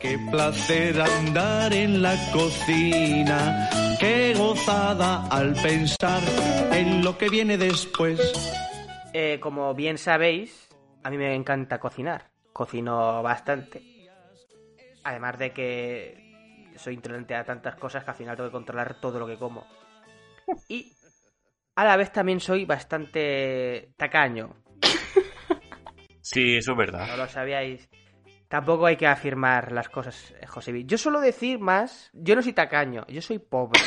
Qué placer andar en la cocina, qué gozada al pensar en lo que viene después. Eh, como bien sabéis, a mí me encanta cocinar. Cocino bastante. Además de que soy intolerante a tantas cosas que al final tengo que controlar todo lo que como. Y a la vez también soy bastante tacaño. Sí, eso es verdad. No lo sabíais. Tampoco hay que afirmar las cosas, eh, José. Yo suelo decir más, yo no soy tacaño, yo soy pobre.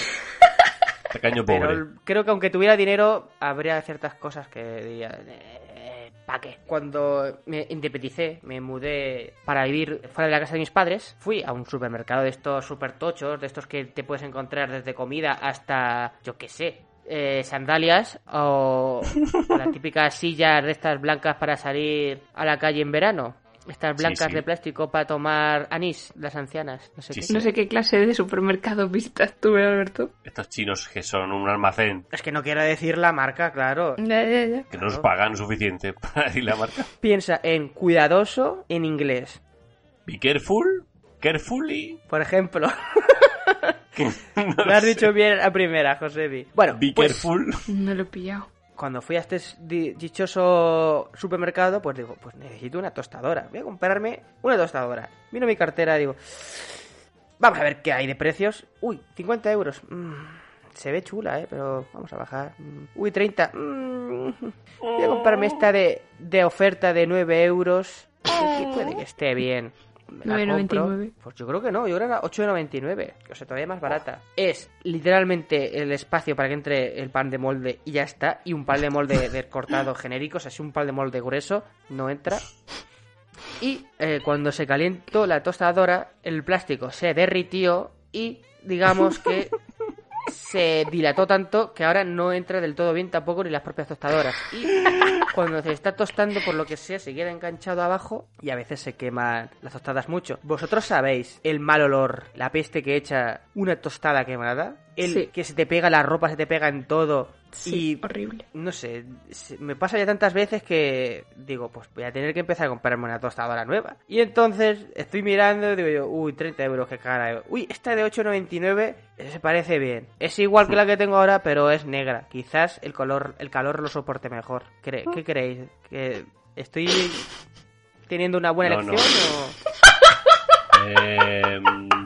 Tacaño pobre. Pero creo que aunque tuviera dinero, habría ciertas cosas que diría. Eh, ¿Para qué? Cuando me independicé, me mudé para vivir fuera de la casa de mis padres, fui a un supermercado de estos super tochos, de estos que te puedes encontrar desde comida hasta, yo qué sé, eh, sandalias o, o la típica silla de estas blancas para salir a la calle en verano. Estas blancas sí. de plástico para tomar anís, las ancianas. No sé Sí, qué. sí. No sé qué clase de supermercado visitas tú, ¿eh, Alberto. Estos chinos que son un almacén Es que no quiero decir la marca, claro. Ya, ya, ya. que no nos pagan suficiente para decir la marca. Piensa en cuidadoso en inglés. Be careful, carefully. Por ejemplo, no lo has sé. dicho bien a primera, Josebi. Bueno, Be pues, careful. No lo he pillado. Cuando fui a este di- dichoso supermercado, pues digo, pues necesito una tostadora. Voy a comprarme una tostadora. Miro mi cartera, digo, vamos a ver qué hay de precios. Uy, 50 euros. Mm, se ve chula, ¿eh? Pero vamos a bajar. Mm, Uy, 30. Mm, voy a comprarme esta de, de oferta de 9 euros. Que puede que esté bien. Me la compro. 9,99. Pues yo creo que no, yo creo que era 8,99. O sea, todavía más barata. Es literalmente el espacio para que entre el pan de molde y ya está. Y un pan de molde de cortado genérico. O sea, si un pan de molde grueso no entra. Y eh, cuando se calentó la tostadora, el plástico se derritió y digamos que se dilató tanto que ahora no entra del todo bien tampoco ni las propias tostadoras. Y cuando se está tostando, por lo que sea, se queda enganchado abajo y a veces se queman las tostadas mucho. ¿Vosotros sabéis el mal olor, la peste que echa una tostada quemada? El Sí. que se te pega la ropa, se te pega en todo. Sí, y horrible. no sé, me pasa ya tantas veces que digo, pues voy a tener que empezar a comprarme una tostadora nueva. Y entonces estoy mirando y digo yo, uy, 30 euros, qué cara. Uy, esta de 8,99 se parece bien. Es igual que la que tengo ahora, pero es negra. Quizás el color, el calor lo soporte mejor. ¿Cre- ¿Qué creéis? ¿Que estoy teniendo una buena No, no. elección o...? Eh,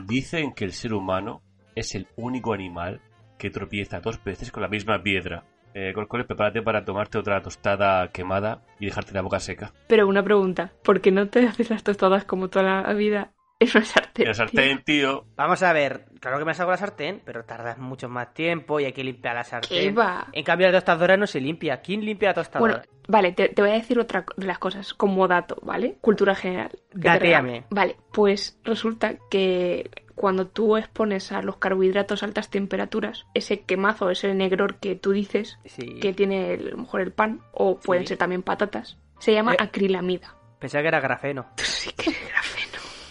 dicen que el ser humano es el único animal que tropieza dos veces con la misma piedra. Eh, Corcoles, prepárate para tomarte otra tostada quemada y dejarte la boca seca. Pero una pregunta, ¿por qué no te haces las tostadas como toda la vida en una sartén? El sartén, tío. Vamos a ver, claro que me saco la sartén, pero tardas mucho más tiempo y hay que limpiar la sartén. ¿Qué va? En cambio, la tostadora no se limpia. ¿Quién limpia la tostadora? Bueno, vale, te, te voy a decir otra de las cosas como dato, ¿vale? Cultura general. regalo. Vale, pues resulta que cuando tú expones a los carbohidratos a altas temperaturas, ese quemazo, ese negror que tú dices Sí. que tiene el- a lo mejor el pan, o pueden Sí. ser también patatas, se llama Eh. acrilamida. Pensaba que era grafeno. Sí que es grafeno.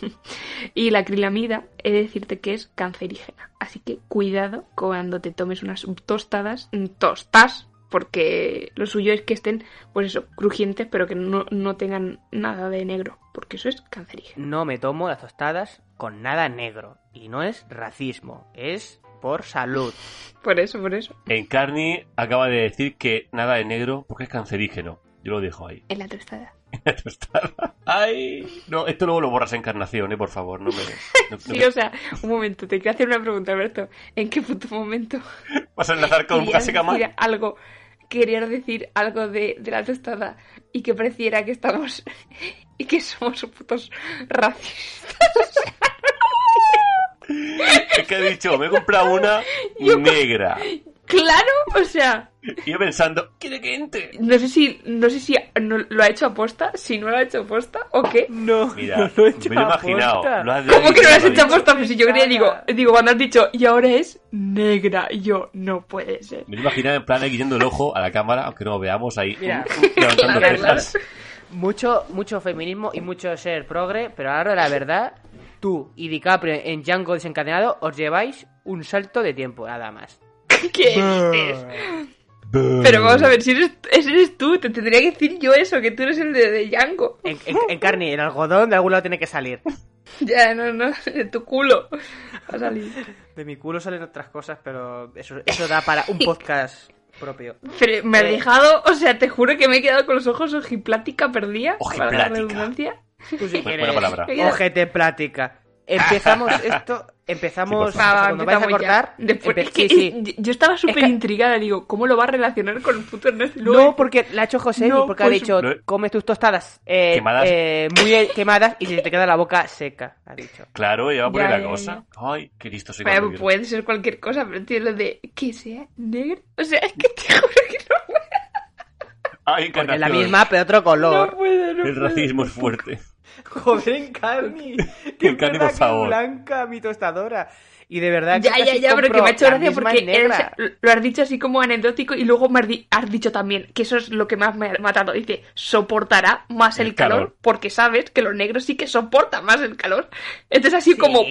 Y la acrilamida, he de decirte que es cancerígena. Así que cuidado cuando te tomes unas tostadas, mm, tostas, porque lo suyo es que estén, pues eso, crujientes, pero que no, no tengan nada de negro, porque eso es cancerígeno. No me tomo las tostadas con nada negro. Y no es racismo, es por salud. Por eso, por eso. Encarni acaba de decir que nada de negro porque es cancerígeno. Yo lo dejo ahí. En la tostada. Ay, no, esto luego lo borras Encarnación, eh, por favor. No me, no- no Sí, me- o sea, un momento, te quiero hacer una pregunta, Alberto. ¿En qué puto momento vas a enlazar con Casi decir algo, querías decir algo de, de la tostada y que pareciera que estamos y que somos putos racistas? Es que he dicho, me he comprado una Yo- negra. Claro, o sea, Y yo pensando, quiere que entre. no sé si, no sé si no- lo ha hecho aposta, si no lo ha hecho aposta o qué. No, Mira, no lo he hecho me lo he imaginado. aposta. Lo has ¿Cómo que no lo has hecho aposta? Pues si yo quería, digo, digo, cuando has dicho, y ahora es negra, y yo, no puede ser. Me lo he imaginado en plan ahí guiando el ojo a la cámara, aunque no lo veamos ahí Mira. levantando Claro, cejas. Mucho, mucho feminismo y mucho ser progre, pero ahora la verdad, tú y DiCaprio en Django desencadenado os lleváis un salto de tiempo, nada más. ¿Qué dices? Pero vamos a ver, si eres, eres tú, te tendría que decir yo eso, que tú eres el de, de Django. En, en, en carne, el algodón de algún lado tiene que salir. Ya, no, no, de tu culo va a salir. De mi culo salen otras cosas, pero eso, eso da para un podcast propio. Pero me ha Eh. dejado, o sea, te juro que me he quedado con los ojos ojiplática perdida. Para la Ojiplática. redundancia. Tú si Buena quieres, palabra. ojete plática. Empezamos esto, empezamos... Sí, por cuando vais a cortar... Después, empe- es que, sí, sí. Yo estaba súper que- intrigada, digo, ¿cómo lo va a relacionar con el puto Ernesto? Luego- No, porque la ha hecho José No, porque ha pues- dicho, No. come tus tostadas eh, Quemadas. eh, muy quemadas y se te queda la boca seca, ha dicho. Claro, ya va a poner Ya, la ya, cosa. Ay, qué listo soy. Pero puede ser cualquier cosa, pero tío, lo de que sea negro. O sea, es que te juro que no, Ay, Porque es la misma, pero otro no color. puedo, no El puedo. racismo es fuerte. Joder, Encarni. Que es verdad por que favor. blanca mi tostadora. Y de verdad que Ya, ya, ya, pero que me ha hecho gracia porque en negra. eres- lo has dicho así como anecdótico y luego me has, di- has dicho también que eso es lo que más me ha matado. Dice, soportará más el, El calor, calor. porque sabes que los negros sí que soportan más el calor. Entonces así Sí, como...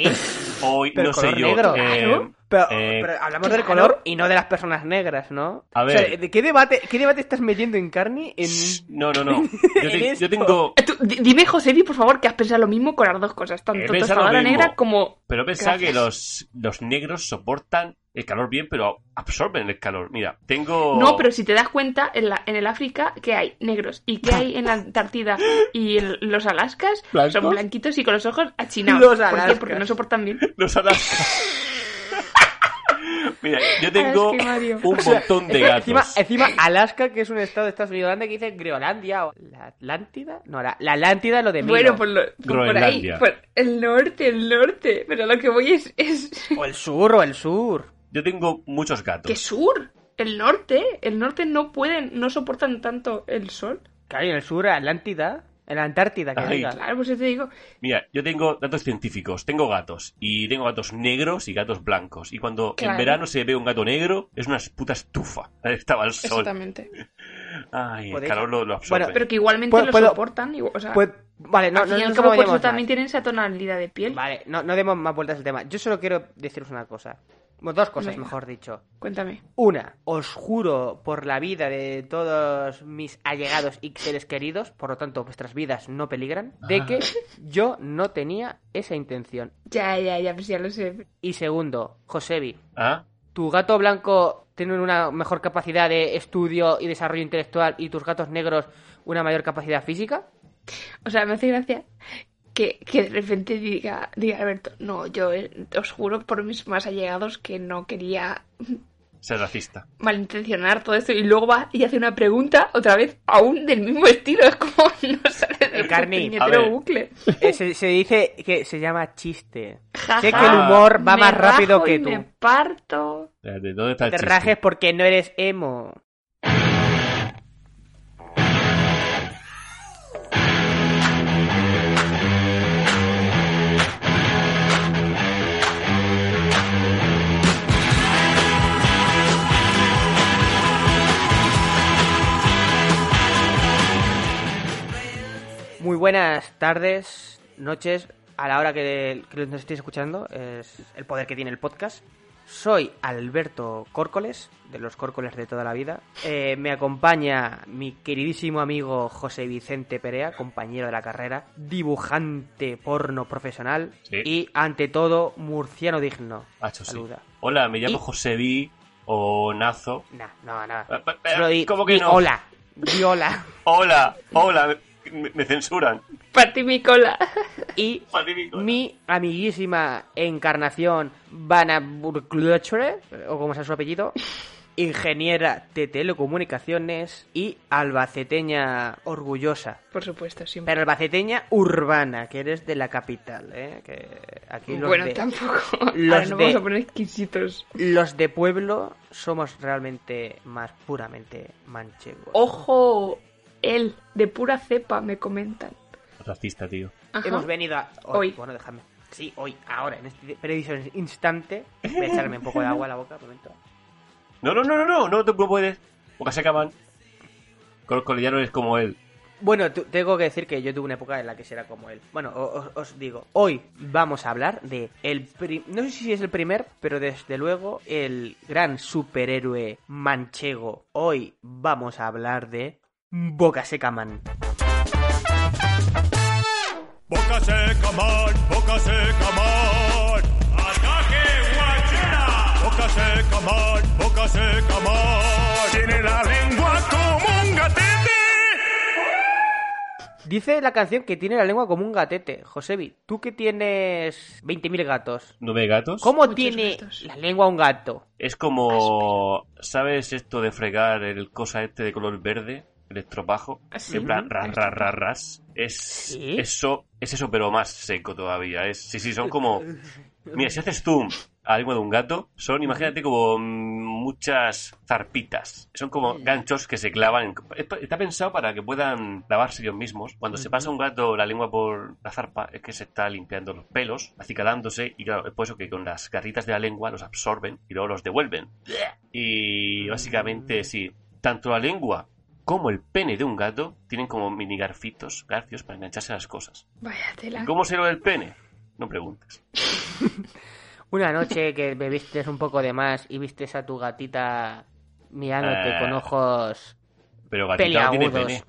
Hoy Pero no sé yo. negro. eh, Claro. Pero, eh, pero hablamos del color y no de las personas negras, ¿no? A O sea, ver. ¿de qué debate, qué debate estás metiendo en Carni? En... No, no, no. Yo, te- tengo. Eh, tú, dime, Josebi, por favor, que has pensado lo mismo con las dos cosas, tanto tostadora negra como... Pero pensaba que los, los negros soportan el calor bien, pero absorben el calor. Mira, tengo. No, pero si te das cuenta, en, la, en el África, que hay negros y que hay en la Antártida y en los Alaskas, ¿Blancos? son blanquitos y con los ojos achinados. Los ¿Por qué? Alaskas. Porque no soportan bien. Los alas. Mira, yo tengo que Mario. un montón de gatos. Encima, encima, Alaska, que es un estado de Estados Unidos grande, que dice Groenlandia o la Atlántida. No, la, la Atlántida lo de menos. Bueno, por, lo, por, por ahí, por el norte, el norte. Pero lo que voy es... es... O el sur, o el sur. Yo tengo muchos gatos. ¿Qué sur? El norte. El norte no pueden, no soportan tanto el sol. Claro, y en el sur, Atlántida. En la Antártida, que Ay, diga. Claro, pues te digo... Mira, yo tengo datos científicos, tengo gatos, y tengo gatos negros y gatos blancos. Y cuando en verano se ve un gato negro, es una puta estufa. Estaba al sol. Exactamente. Ay, el calor lo, lo absorbe. Bueno, Pero que igualmente Puedo- lo puedo- soportan. y- o sea, vale, no, al no, no nos por eso también tienen esa tonalidad de piel. Vale, no, no demos más vueltas al tema. Yo solo quiero deciros una cosa. Bueno, dos cosas, Venga. mejor dicho. Cuéntame. Una, os juro por la vida de todos mis allegados y seres queridos, por lo tanto vuestras vidas no peligran, de Ah. que yo no tenía esa intención. Ya, ya, ya, pues ya lo sé. Y segundo, Josebi, ¿Ah? ¿tu gato blanco tiene una mejor capacidad de estudio y desarrollo intelectual y tus gatos negros una mayor capacidad física? O sea, me hace gracia que, que de repente diga, diga Alberto, no, yo eh, os juro por mis más allegados que no quería Ser racista. malintencionar todo esto y luego va y hace una pregunta otra vez aún del mismo estilo, es como no sale del Carni, a ver. bucle. Eh, se, se dice que se llama chiste. Ja, sé ja, que el humor va me más rápido rajo que y tú. me parto. ¿De dónde está el Te chiste? rajes porque no eres emo. Muy buenas tardes, noches, a la hora que, que nos estéis escuchando. Es el poder que tiene el podcast. Soy Alberto Córcoles, de los Córcoles de toda la vida. Eh, me acompaña mi queridísimo amigo José Vicente Perea, compañero de la carrera, dibujante porno profesional Sí. y, ante todo, murciano digno. Sí. Hola, me llamo Y- José B. o Nazo. Nah, no, no. Eh, eh, Solo di- ¿Cómo que no? Hola, di hola. Hola, hola, me, me censuran. Partí mi cola. Y mi amiguísima encarnación Vanna Burgluchere, o como sea su apellido, ingeniera de telecomunicaciones y albaceteña orgullosa. Por supuesto, siempre. Pero albaceteña urbana, que eres de la capital, ¿eh? Que aquí los bueno, de... tampoco. los Ahora no de- vamos a poner exquisitos. Los de pueblo somos realmente más puramente manchegos. Ojo, él, de pura cepa, me comentan. Racista, tío. Ajá. Hemos venido a... Hoy. Bueno, déjame. Sí, hoy, ahora, en este preciso instante. Voy a echarme un poco de agua a la boca, un momento. No, no, no, no, no, no te no puedes. Boca seca, man. Col Colillano es como él. Bueno, tengo que decir que yo tuve una época en la que será como él. Bueno, os, os digo, hoy vamos a hablar de el no sé si es el primer, pero desde luego el gran superhéroe manchego. Hoy vamos a hablar de Boca Seca Man. Boca seca, man, boca seca, man. ¡Ataque, guachera! Boca seca, man, boca seca, man. Tiene la lengua como un gatete. Dice la canción que tiene la lengua como un gatete. Josebi, tú que tienes 20.000 gatos. ¿Nueve gatos? ¿Cómo Muchos tiene gatos. la lengua un gato? Es como... ¿Sabes esto de fregar el cosa este de color verde? El estropajo. Ah, sí. En plan, ras, ras, ras, ras. Es ¿Sí? eso, es eso, pero más seco todavía. Es, sí, sí, son como... Mira, si haces zoom a la lengua de un gato, son, imagínate, como mm, muchas zarpitas. Son como ganchos que se clavan. en- Está pensado para que puedan lavarse ellos mismos. Cuando se pasa un gato la lengua por la zarpa, es que se está limpiando los pelos, acicalándose, y claro, es por eso que con las garritas de la lengua los absorben y luego los devuelven. Y básicamente, sí, tanto la lengua como el pene de un gato tienen como mini garfitos, garfios para engancharse a las cosas. Vaya tela. ¿Cómo se lo del pene? No preguntes. Una noche que bebiste un poco de más y vistes a tu gatita mirándote Eh, con ojos Pero gatita no tiene Peliagudos. pene.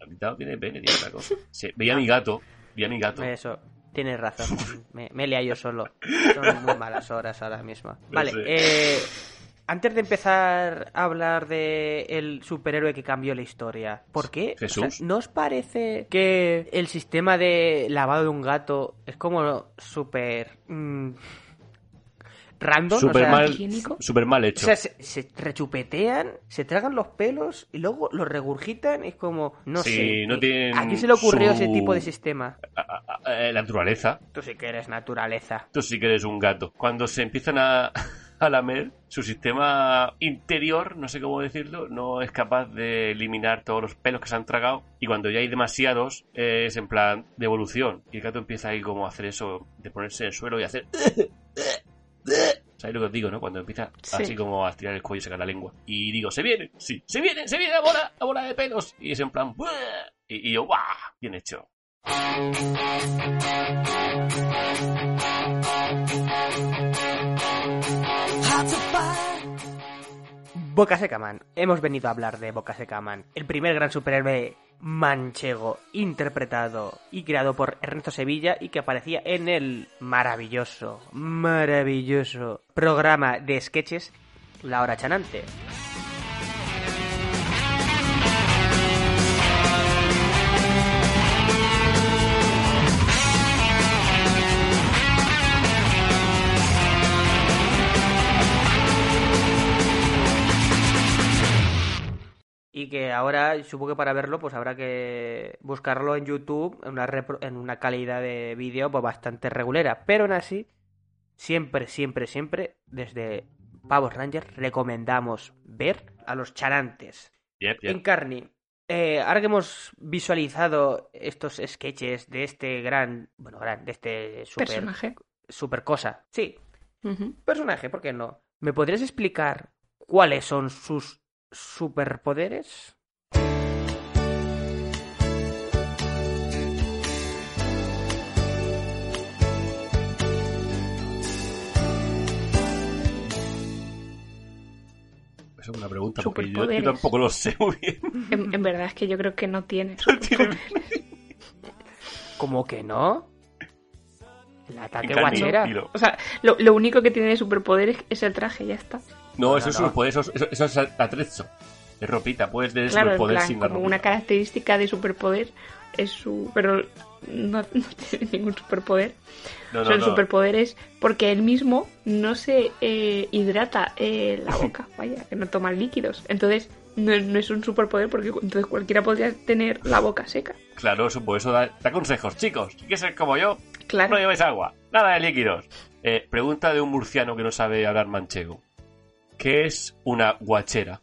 Gatita no tiene pene, tiene otra cosa. Sí, veía a mi gato, veía a mi gato. Eso, tienes razón. Me, me he liado yo solo. Son muy malas horas ahora mismo. Vale, sé. eh, antes de empezar a hablar de el superhéroe que cambió la historia, ¿por qué? O sea, Jesús. ¿No os parece que el sistema de lavado de un gato es como súper mm, random? O Súper sea, mal, higiénico. súper mal O hecho. sea, se, se rechupetean, se tragan los pelos y luego los regurgitan. Es como, no Sí, sé. no ¿a- tienen ¿A quién se le ocurrió su- ese tipo de sistema? A- a- a- eh, la naturaleza. Tú sí que eres naturaleza. Tú sí que eres un gato. Cuando se empiezan a, a lamer, su sistema interior, no sé cómo decirlo, no es capaz de eliminar todos los pelos que se han tragado. Y cuando ya hay demasiados, es en plan de evolución. Y el gato empieza ahí como a hacer eso, de ponerse en el suelo y hacer... ¿Sabéis lo que os digo, no? Cuando empieza Sí. así como a estirar el cuello y sacar la lengua. Y digo, se viene, sí, se viene, se viene la bola, la bola de pelos. Y es en plan, y, y yo, ¡guau! Bien hecho. Boca Seca Man. Hemos venido a hablar de Boca Seca Man, el primer gran superhéroe manchego interpretado y creado por Ernesto Sevilla y que aparecía en el maravilloso, maravilloso programa de sketches La Hora Chanante. Y que ahora, supongo que para verlo, pues habrá que buscarlo en YouTube en una, repro- en una calidad de vídeo pues, bastante regulera. Pero aún así, siempre, siempre, siempre, desde Pavos Rangers, recomendamos ver a los charantes. Yep, yep. Encarni, eh, ahora que hemos visualizado estos sketches de este gran, bueno, gran, de este super, Personaje. super cosa, sí, personaje, ¿por qué no? ¿Me podrías explicar cuáles son sus superpoderes? Esa es una pregunta porque yo, tampoco lo sé muy bien. En, en verdad es que yo creo que no tiene. ¿Cómo que no? El ataque guachera. O sea, lo, lo único que tiene de superpoderes es el traje, ya está. No, No, eso no, es un poder, eso, eso, eso es atrezo. Es ropita, puedes tener Claro, superpoder sin la como ropita. una característica de superpoder es su... pero no, no tiene ningún superpoder. No, no, Son superpoderes porque él mismo no se eh, hidrata eh, la boca, vaya, que no toma líquidos. Entonces no, es- no es un superpoder porque entonces cualquiera podría tener la boca seca. Claro, eso, por eso da, da consejos. Chicos, si quieres ser como yo, Claro. no lleváis agua. Nada de líquidos. Eh, pregunta de un murciano que no sabe hablar manchego. ¿Qué es una guachera?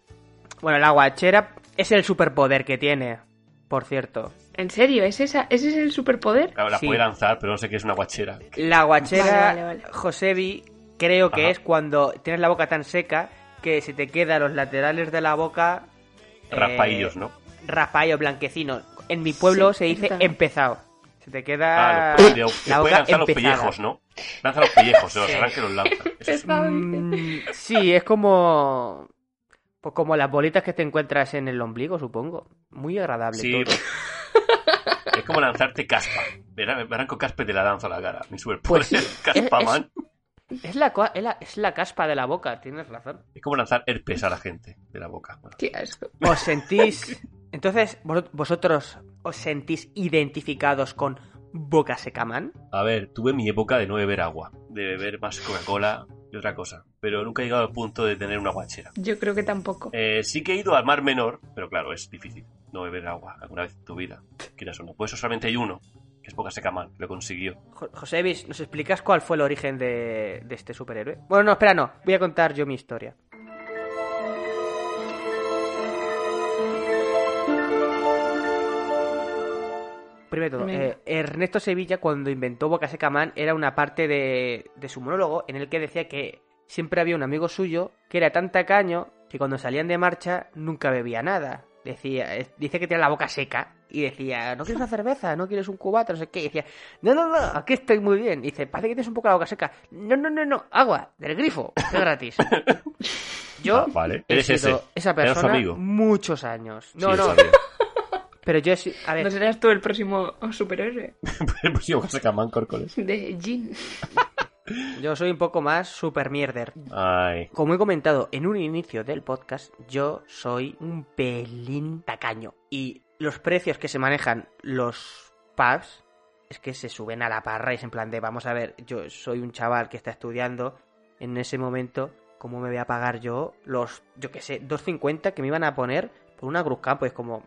Bueno, la guachera es el superpoder que tiene, por cierto. ¿En serio? ¿Es esa, ¿Ese es el superpoder? Claro, la Sí. puede lanzar, pero no sé qué es una guachera. La guachera, Vale, vale, vale. Josebi, creo que Ajá. es cuando tienes la boca tan seca que se te quedan los laterales de la boca... eh, Raspaillos, ¿no? Raspaillos blanquecinos. En mi pueblo Sí, se dice empezado. Se te queda Ah, puede boca lanzar los pellejos, ¿no? Lanza los pellejos, se los Sí. arranca y los lanza. Es-. Mm, sí, es como... Pues como las bolitas que te encuentras en el ombligo, supongo. Muy agradable Sí, todo. es como lanzarte caspa. Verá, me arranco caspa y te la lanzo a la cara. Mi superpoder Pues es caspa, es- man. Es la, es, la, es la caspa de la boca, tienes razón. Es como lanzar herpes a la gente de la boca. Bueno, Qué asco. ¿Os sentís... Entonces, vos- vosotros os sentís identificados con Boca Secaman? A ver, tuve mi época de no beber agua, de beber más Coca-Cola y otra cosa, pero nunca he llegado al punto de tener una guachera. Yo creo que tampoco. Eh, sí que he ido al mar menor, pero claro, es difícil no beber agua alguna vez en tu vida, quieras o no. Por eso solamente hay uno, que es Boca Secaman, lo consiguió. Jo- Josévis, ¿nos explicas cuál fue el origen de, de este superhéroe? Bueno, no, espera, no. Voy a contar yo mi historia. Primero de todo, eh, Ernesto Sevilla, cuando inventó Boca Seca Man, era una parte de, de su monólogo en el que decía que siempre había un amigo suyo que era tan tacaño que cuando salían de marcha nunca bebía nada. Decía, dice que tenía la boca seca y decía, ¿no quieres una cerveza? ¿No quieres un cubata? No sé qué. Y decía, no, no, no, aquí estoy muy bien. Y dice, parece que tienes un poco la boca seca. No, no, no, no, agua, del grifo, es gratis. Yo Ah, vale. he Eres sido ese. esa persona amigo. muchos años. No, no, sabía. Pero yo. A ver, ¿No serás tú el próximo superhéroe? El próximo Boca Secaman, córcoles. De Jean. yo soy un poco más super mierder. Ay, Como he comentado en un inicio del podcast, yo soy un pelín tacaño. Y los precios que se manejan los pubs es que se suben a la parra y es en plan de, vamos a ver, yo soy un chaval que está estudiando en ese momento, ¿cómo me voy a pagar yo los, yo qué sé, 2.50 que me iban a poner una Cruz Campo? Es como...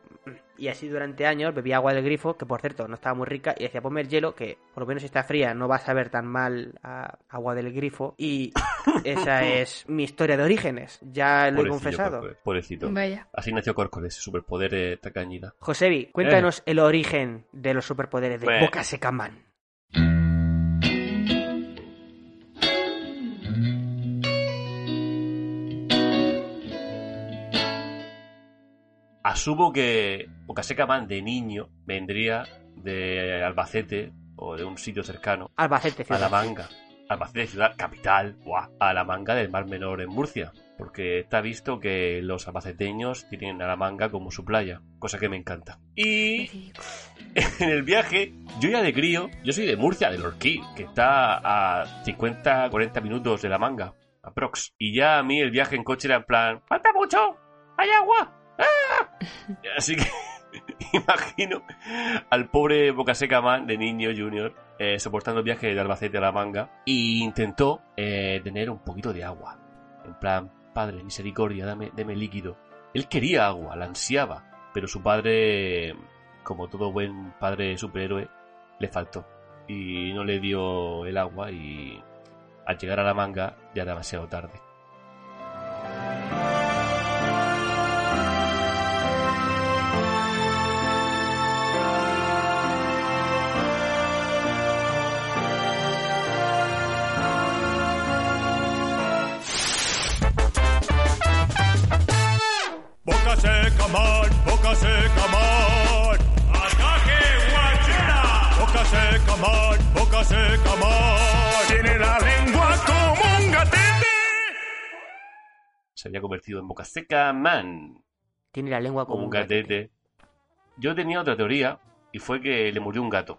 Y así durante años bebía agua del grifo, que por cierto no estaba muy rica, y decía, ponme el hielo, que por lo menos si está fría no va a saber tan mal a agua del grifo. Y esa es mi historia de orígenes, ya lo he confesado. Pobrecito. Vaya. Así nació Córcoles, superpoder eh, tacañida. Josebi, cuéntanos el origen de los superpoderes de Bueno. Boca Seca Asumo que Bocaseca Man de niño vendría de Albacete o de un sitio cercano Albacete, a la ciudad. manga. Albacete, ciudad capital, ¡buah! a la manga del Mar Menor en Murcia. Porque está visto que los albaceteños tienen a la manga como su playa, cosa que me encanta. Y en el viaje, yo ya de crío, yo soy de Murcia, del Orquí, que está a 50, 40 minutos de la manga, aprox. Y ya a mí el viaje en coche era en plan, ¡falta mucho! ¡Hay agua! ¡Ah! Así que imagino al pobre Bocaseca Man de niño junior eh, soportando el viaje de Albacete a la manga y intentó eh, tener un poquito de agua. En plan, padre, misericordia, dame, dame líquido. Él quería agua, la ansiaba, pero su padre, como todo buen padre superhéroe, le faltó y no le dio el agua y al llegar a la manga ya demasiado tarde. Boca seca. Boca seca, boca seca. Tiene la lengua como un gatete. Se había convertido en Bocaseca Man. Tiene la lengua como, como un gatete. Yo tenía otra teoría y fue que le murió un gato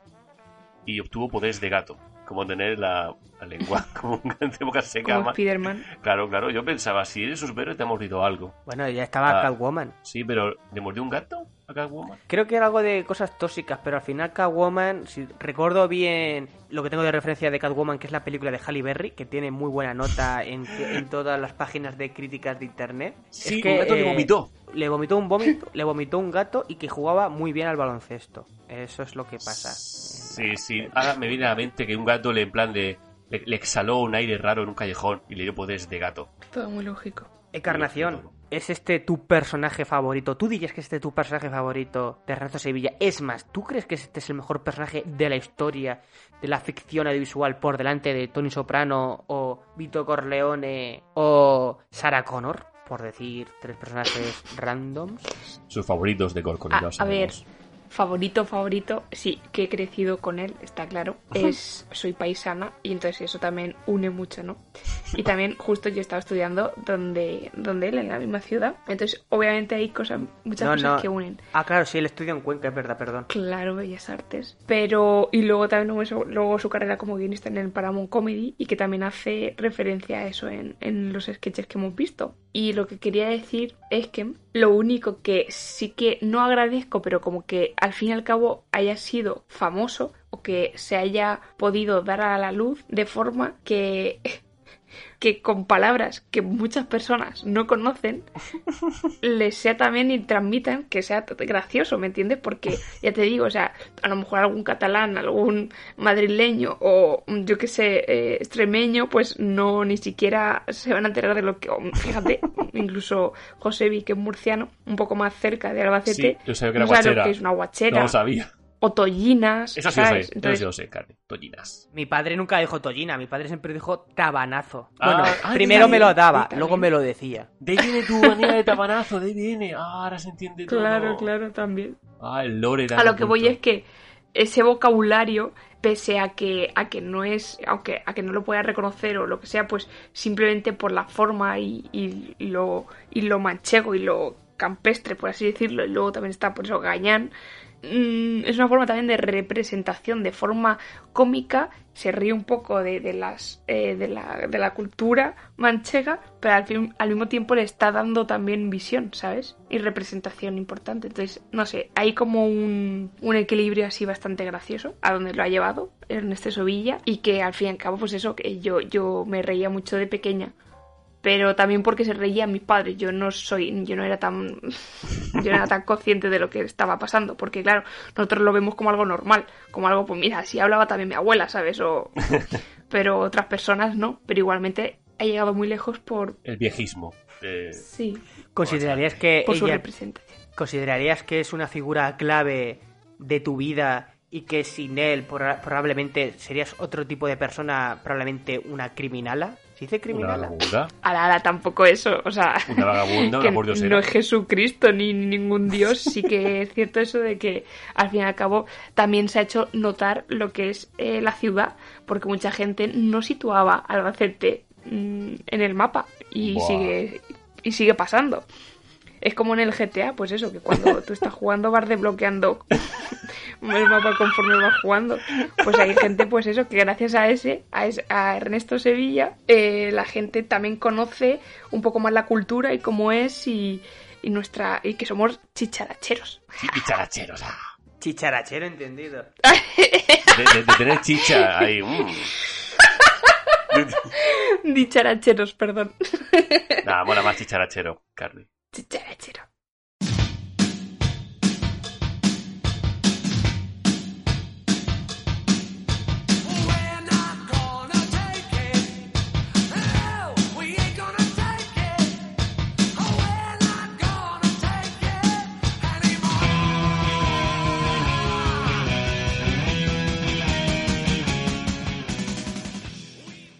y obtuvo poderes de gato, como tener la, la lengua como un gato de boca seca. Como ma- Spiderman. Claro, claro, yo pensaba, si eres un superhéroe te ha mordido algo. Bueno, ya estaba Ah. Catwoman. Sí, pero ¿le mordió un gato a Catwoman? Creo que era algo de cosas tóxicas, pero al final Catwoman, si recuerdo bien lo que tengo de referencia de Catwoman, que es la película de Halle Berry, que tiene muy buena nota en, en todas las páginas de críticas de internet. Sí, es que, un gato le eh, vomitó. Le vomitó un vómito, le vomitó un gato y que jugaba muy bien al baloncesto. Eso es lo que pasa. Sí, sí. Ahora me viene a la mente que un gato le en plan de... Le, le exhaló un aire raro en un callejón y le dio poderes de gato. Todo muy lógico. Encarnación, ¿es este tu personaje favorito? ¿Tú dirías que este es tu personaje favorito de Ernesto Sevilla? Es más, ¿tú crees que este es el mejor personaje de la historia de la ficción audiovisual por delante de Tony Soprano o Vito Corleone o Sarah Connor? Por decir tres personajes randoms. Sus favoritos de Corcon. A, a ver, favorito, favorito, sí, que he crecido con él, está claro. Es, soy paisana y entonces eso también une mucho, ¿no? Y también justo yo estaba estudiando donde, donde él, en la misma ciudad. Entonces, obviamente hay cosas, muchas No, cosas no. que unen. Ah, claro, sí, él estudia en Cuenca, es verdad, perdón. Claro, Bellas Artes. Pero, y luego también luego su carrera como guionista en el Paramount Comedy y que también hace referencia a eso en, en los sketches que hemos visto. Y lo que quería decir es que lo único que sí que no agradezco, pero como que al fin y al cabo haya sido famoso o que se haya podido dar a la luz de forma que que con palabras que muchas personas no conocen les sea también y transmitan que sea gracioso, ¿me entiendes? Porque ya te digo, o sea, a lo mejor algún catalán, algún madrileño o mm, yo qué sé, eh, extremeño, pues no ni siquiera se van a enterar de lo que, fíjate, incluso Josebi, que es murciano, un poco más cerca de Albacete, Sí, yo sabía que era no sabe lo que es una No guachera lo sabía. O tollinas, Eso sí lo sé. ¿sabes? Eso Entonces, sí lo sé, Carne. Tollinas. Mi padre nunca dijo tollina, mi padre siempre dijo tabanazo. Ah, bueno, ah, primero me lo daba, luego me lo decía. De ahí viene tu manía de tabanazo, de ahí viene. Ah, ahora se entiende todo. claro, claro, también. Ah, el lore A lo que voy es que ese vocabulario, pese a que, a que no es, aunque a que no lo pueda reconocer o lo que sea, pues simplemente por la forma y, y lo, y lo manchego y lo campestre, por así decirlo, y luego también está por eso gañán, mm, es una forma también de representación, de forma cómica, se ríe un poco de, de las, eh, de, la, de la cultura manchega, pero al, fin- al mismo tiempo le está dando también visión, ¿sabes? Y representación importante. Entonces, no sé, hay como un, un equilibrio así bastante gracioso a donde lo ha llevado Ernesto Sevilla y que al fin y al cabo, pues eso, que yo, yo me reía mucho de pequeña. Pero también porque se reía mi padre. Yo no soy, yo no era tan, yo no era tan consciente de lo que estaba pasando. Porque claro, nosotros lo vemos como algo normal, como algo, pues mira, así hablaba también mi abuela, ¿sabes? O, pero otras personas no. Pero igualmente ha llegado muy lejos por, El viejismo. eh, sí, ¿Considerarías que por su ella representación. ¿Considerarías que es una figura clave de tu vida y que sin él probablemente serías otro tipo de persona, probablemente una criminala? ¿Se dice una vagabunda. Ala, tampoco eso, o sea, Una vagabunda, una no es Jesucristo ni ningún dios, sí que es cierto eso de que al fin y al cabo también se ha hecho notar lo que es eh, la ciudad, porque mucha gente no situaba Albacete mm, en el mapa y Buah. sigue y sigue pasando. Es como en el GTA, pues eso, que cuando tú estás jugando vas desbloqueando el mapa conforme vas jugando. Pues hay gente, pues eso, que gracias a ese, a, ese- a Ernesto Sevilla, eh, la gente también conoce un poco más la cultura y cómo es y, y nuestra y que somos chicharacheros. Chicharacheros. ah. Chicharachero, entendido. De, de- de tener chicha ahí. mm. Dicharacheros, perdón. Nada, mola más chicharachero, Carly. Oh.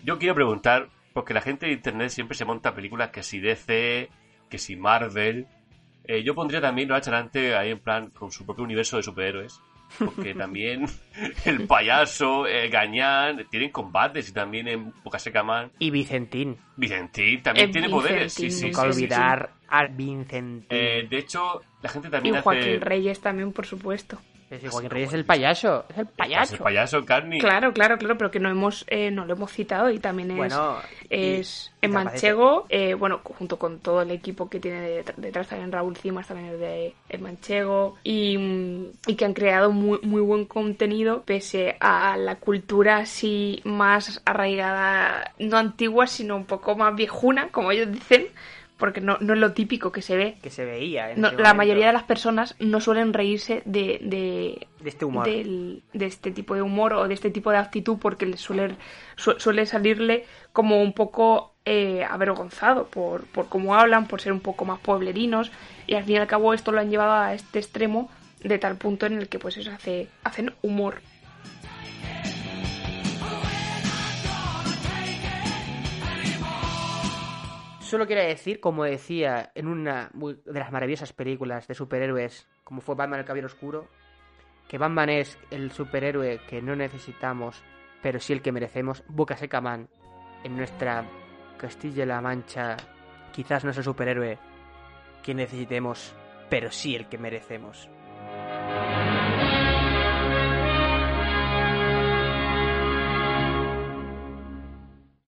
Yo quiero preguntar, porque la gente de internet siempre se monta películas que si DC, que si Marvel. Eh, yo pondría también Noah Charante ahí en plan con su propio universo de superhéroes. Porque también el payaso, el gañán, tienen combates y también en Boca Seca Man. Y Vicentín. Vicentín también Eh, tiene poderes. Sí, sí, Nunca sí, sí, sí. olvidar al Vicentín. Eh, de hecho, la gente Y también Joaquín hace. Reyes también, por supuesto. Es el payaso. Es el Es payaso. el payaso, Carni. Claro, claro, claro, pero que no hemos eh, no lo hemos citado y también es, Bueno, es y en. Manchego, eh, bueno, junto con todo el equipo que tiene det- detrás también Raúl Cimas también es de en Manchego y, y que han creado muy, muy buen contenido pese a la cultura así más arraigada, no antigua, sino un poco más viejuna, como ellos dicen, porque no, no es lo típico que se ve. Que se veía. En No, la mayoría de las personas no suelen reírse de, de, De este humor. del- de este tipo de humor o de este tipo de actitud porque les suele, su- suele salirle como un poco eh, avergonzado por, por cómo hablan, por ser un poco más pueblerinos y al fin y al cabo esto lo han llevado a este extremo de tal punto en el que pues eso hace, hacen humor. Solo quería decir, como decía en una de las maravillosas películas de superhéroes, como fue Batman el Caballero Oscuro, que Batman es el superhéroe que no necesitamos, pero sí el que merecemos. Boca Seca Man, en nuestra Castilla-La Mancha, quizás no es el superhéroe que necesitemos, pero sí el que merecemos.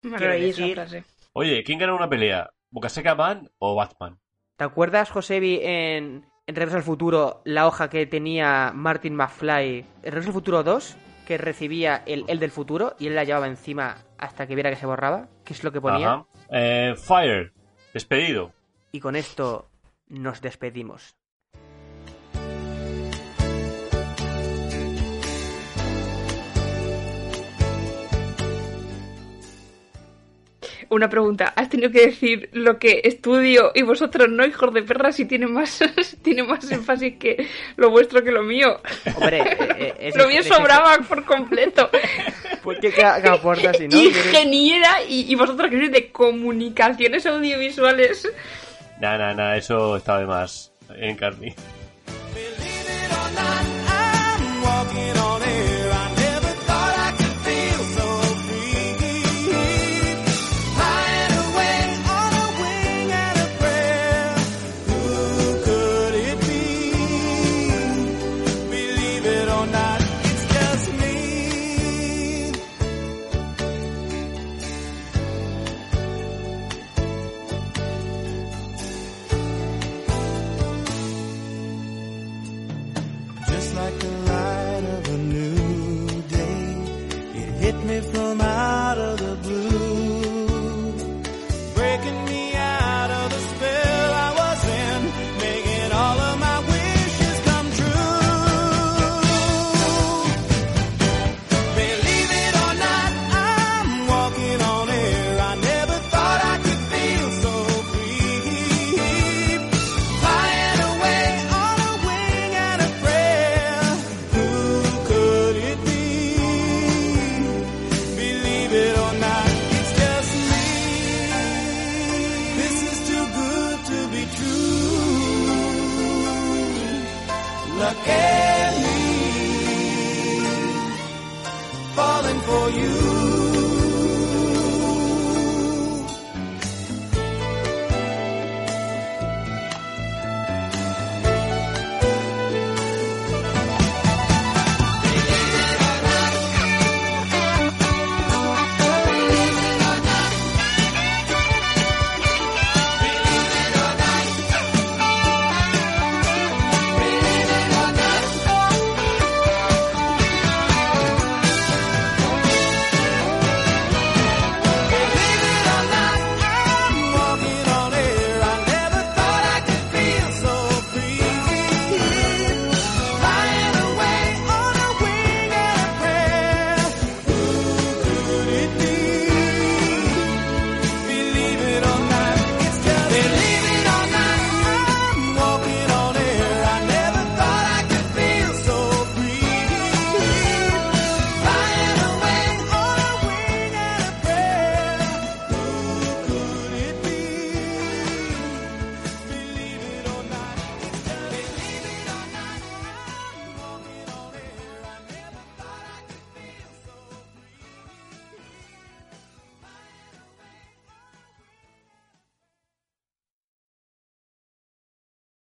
Me Quiero decir- frase. Oye, ¿quién gana una pelea? ¿Bocaseca Man o Batman? ¿Te acuerdas, Josebi, en, en Regreso al Futuro, la hoja que tenía Martin McFly en Regreso al Futuro 2? Que recibía el, el del futuro y él la llevaba encima hasta que viera que se borraba. ¿Qué es lo que ponía? Ajá. Eh, Fire. Despedido. Y con esto nos despedimos. Una pregunta, ¿has tenido que decir lo que estudio y vosotros no, hijos de perra, si tiene más, tiene más énfasis que lo vuestro que lo mío? Hombre, eh, eh, es- lo mío sobraba por completo. ¿Por qué que aporta si no? Ingeniera y, y vosotros que sois de comunicaciones audiovisuales. Nah, nah, nah, eso estaba de más. En Carni.